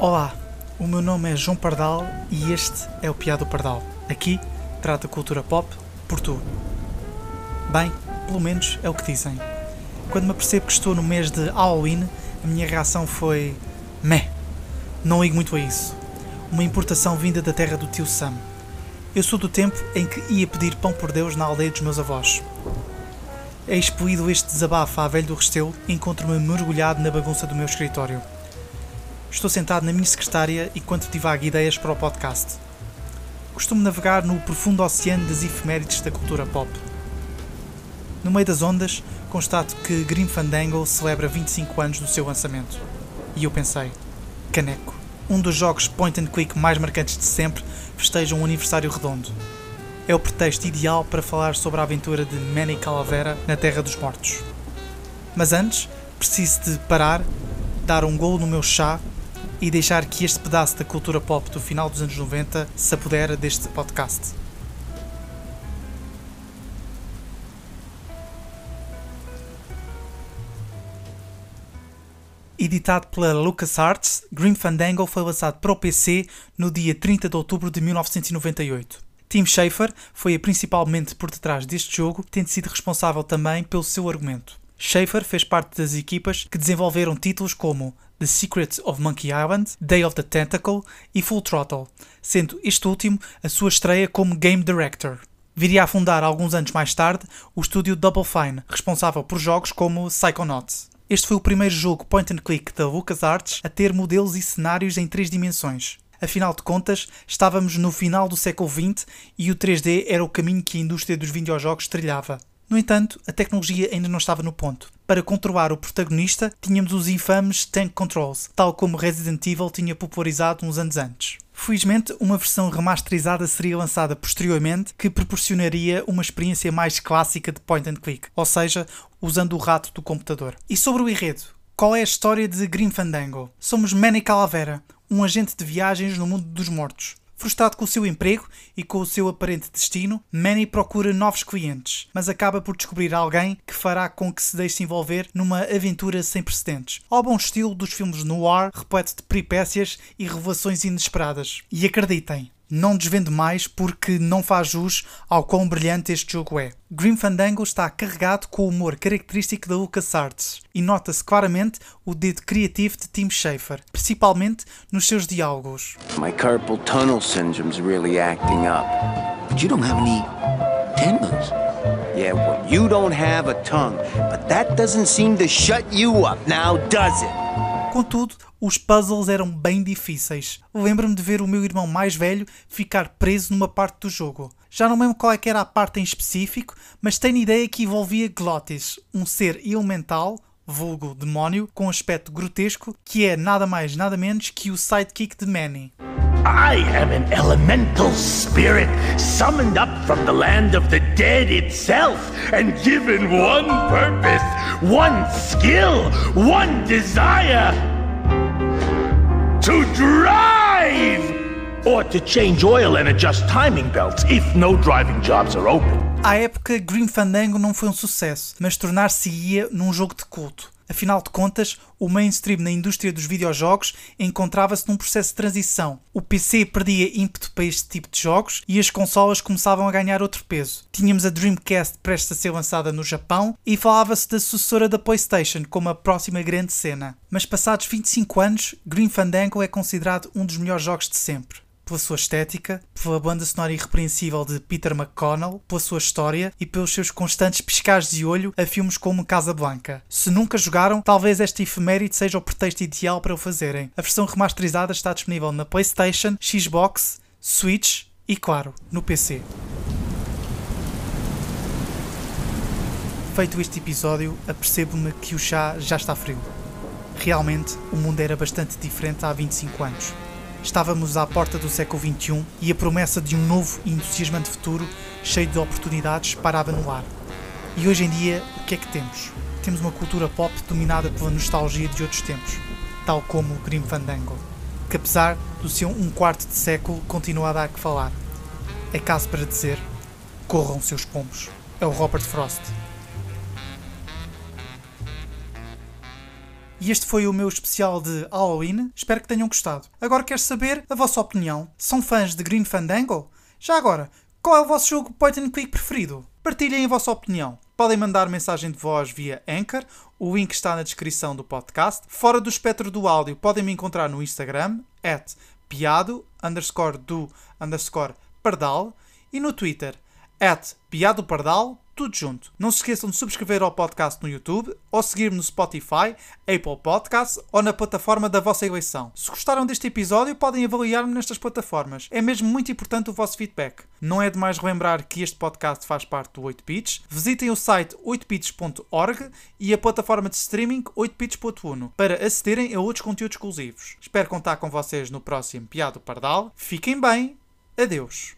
Olá, o meu nome é João Pardal e este é o Piado Pardal. Aqui trata cultura pop por tu. Bem, pelo menos é o que dizem. Quando me apercebo que estou no mês de Halloween, a minha reação foi. Meh. Não ligo muito a isso. Uma importação vinda da terra do tio Sam. Eu sou do tempo em que ia pedir pão por Deus na aldeia dos meus avós. É expelido este desabafo à velha do Restelo, encontro-me mergulhado na bagunça do meu escritório. Estou sentado na minha secretária enquanto divago ideias para o podcast. Costumo navegar no profundo oceano das efemérides da cultura pop. No meio das ondas, constato que Grim Fandango celebra 25 anos do seu lançamento. E eu pensei, caneco, um dos jogos point and click mais marcantes de sempre festeja um aniversário redondo. É o pretexto ideal para falar sobre a aventura de Manny Calavera na Terra dos Mortos. Mas antes, preciso de parar, dar um golo no meu chá e deixar que este pedaço da cultura pop do final dos anos 90 se apodere deste podcast. Editado pela LucasArts, Grim Fandango foi lançado para o PC no dia 30 de outubro de 1998. Tim Schafer foi a principalmente por detrás deste jogo, tendo sido responsável também pelo seu argumento. Schafer fez parte das equipas que desenvolveram títulos como The Secret of Monkey Island, Day of the Tentacle e Full Throttle, sendo este último a sua estreia como Game Director. Viria a fundar alguns anos mais tarde o estúdio Double Fine, responsável por jogos como Psychonauts. Este foi o primeiro jogo point and click da LucasArts a ter modelos e cenários em três dimensões. Afinal de contas, estávamos no final do século XX e o 3D era o caminho que a indústria dos videojogos trilhava. No entanto, a tecnologia ainda não estava no ponto. Para controlar o protagonista, tínhamos os infames Tank Controls, tal como Resident Evil tinha popularizado uns anos antes. Felizmente, uma versão remasterizada seria lançada posteriormente que proporcionaria uma experiência mais clássica de point and click, ou seja, usando o rato do computador. E sobre o enredo, qual é a história de Grim Fandango? Somos Manny Calavera, um agente de viagens no mundo dos mortos. Frustrado com o seu emprego e com o seu aparente destino, Manny procura novos clientes, mas acaba por descobrir alguém que fará com que se deixe envolver numa aventura sem precedentes, ao bom estilo dos filmes noir, repleto de peripécias e revelações inesperadas. E acreditem, não desvendo mais porque não faz jus ao quão brilhante este jogo é. Grim Fandango está carregado com o humor característico da LucasArts e nota-se claramente o dedo criativo de Tim Schafer, principalmente nos seus diálogos. My carpal tunnel syndrome's really acting up. But you don't have any tendons. Yeah, well, you don't have a tongue, but that doesn't seem to shut you up now, does it? Contudo, os puzzles eram bem difíceis. Lembro-me de ver o meu irmão mais velho ficar preso numa parte do jogo. Já não lembro qual é era a parte em específico, mas tenho ideia que envolvia Glottis, um ser elemental, vulgo demónio, com aspecto grotesco, que é nada mais nada menos que o sidekick de Manny. I am an elemental spirit summoned up from the land of the dead itself and given one purpose, one skill, one desire to drive or to change oil and adjust timing belts if no driving jobs are open. À época, Grim Fandango não foi um sucesso, mas tornar-se-ia num jogo de culto. Afinal de contas, o mainstream na indústria dos videojogos encontrava-se num processo de transição. O PC perdia ímpeto para este tipo de jogos e as consolas começavam a ganhar outro peso. Tínhamos a Dreamcast prestes a ser lançada no Japão e falava-se da sucessora da PlayStation como a próxima grande cena. Mas passados 25 anos, Grim Fandango é considerado um dos melhores jogos de sempre pela sua estética, pela banda sonora irrepreensível de Peter McConnell, pela sua história e pelos seus constantes piscares de olho a filmes como Casablanca. Se nunca jogaram, talvez esta efeméride seja o pretexto ideal para o fazerem. A versão remasterizada está disponível na PlayStation, Xbox, Switch e, claro, no PC. Feito este episódio, apercebo-me que o chá já está frio. Realmente, o mundo era bastante diferente há 25 anos. Estávamos à porta do século XXI e a promessa de um novo e entusiasmante futuro, cheio de oportunidades, parava no ar. E hoje em dia, o que é que temos? Temos uma cultura pop dominada pela nostalgia de outros tempos, tal como o Grim Fandango, que apesar do seu um quarto de século continua a dar que falar. É caso para dizer, corram seus pombos. É o Robert Frost. E este foi o meu especial de Halloween. Espero que tenham gostado. Agora quero saber a vossa opinião. São fãs de Green Fandango? Já agora, qual é o vosso jogo point and click preferido? Partilhem a vossa opinião. Podem mandar mensagem de voz via Anchor, o link está na descrição do podcast. Fora do espectro do áudio, podem me encontrar no Instagram, at piado, underscore do, underscore pardal, e no Twitter, at piado pardal, tudo junto. Não se esqueçam de subscrever ao podcast no YouTube ou seguir-me no Spotify, Apple Podcasts ou na plataforma da vossa eleição. Se gostaram deste episódio, podem avaliar-me nestas plataformas. É mesmo muito importante o vosso feedback. Não é demais relembrar que este podcast faz parte do 8bits. Visitem o site 8bits.org e a plataforma de streaming 8bits.uno para acederem a outros conteúdos exclusivos. Espero contar com vocês no próximo Piado Pardal. Fiquem bem. Adeus.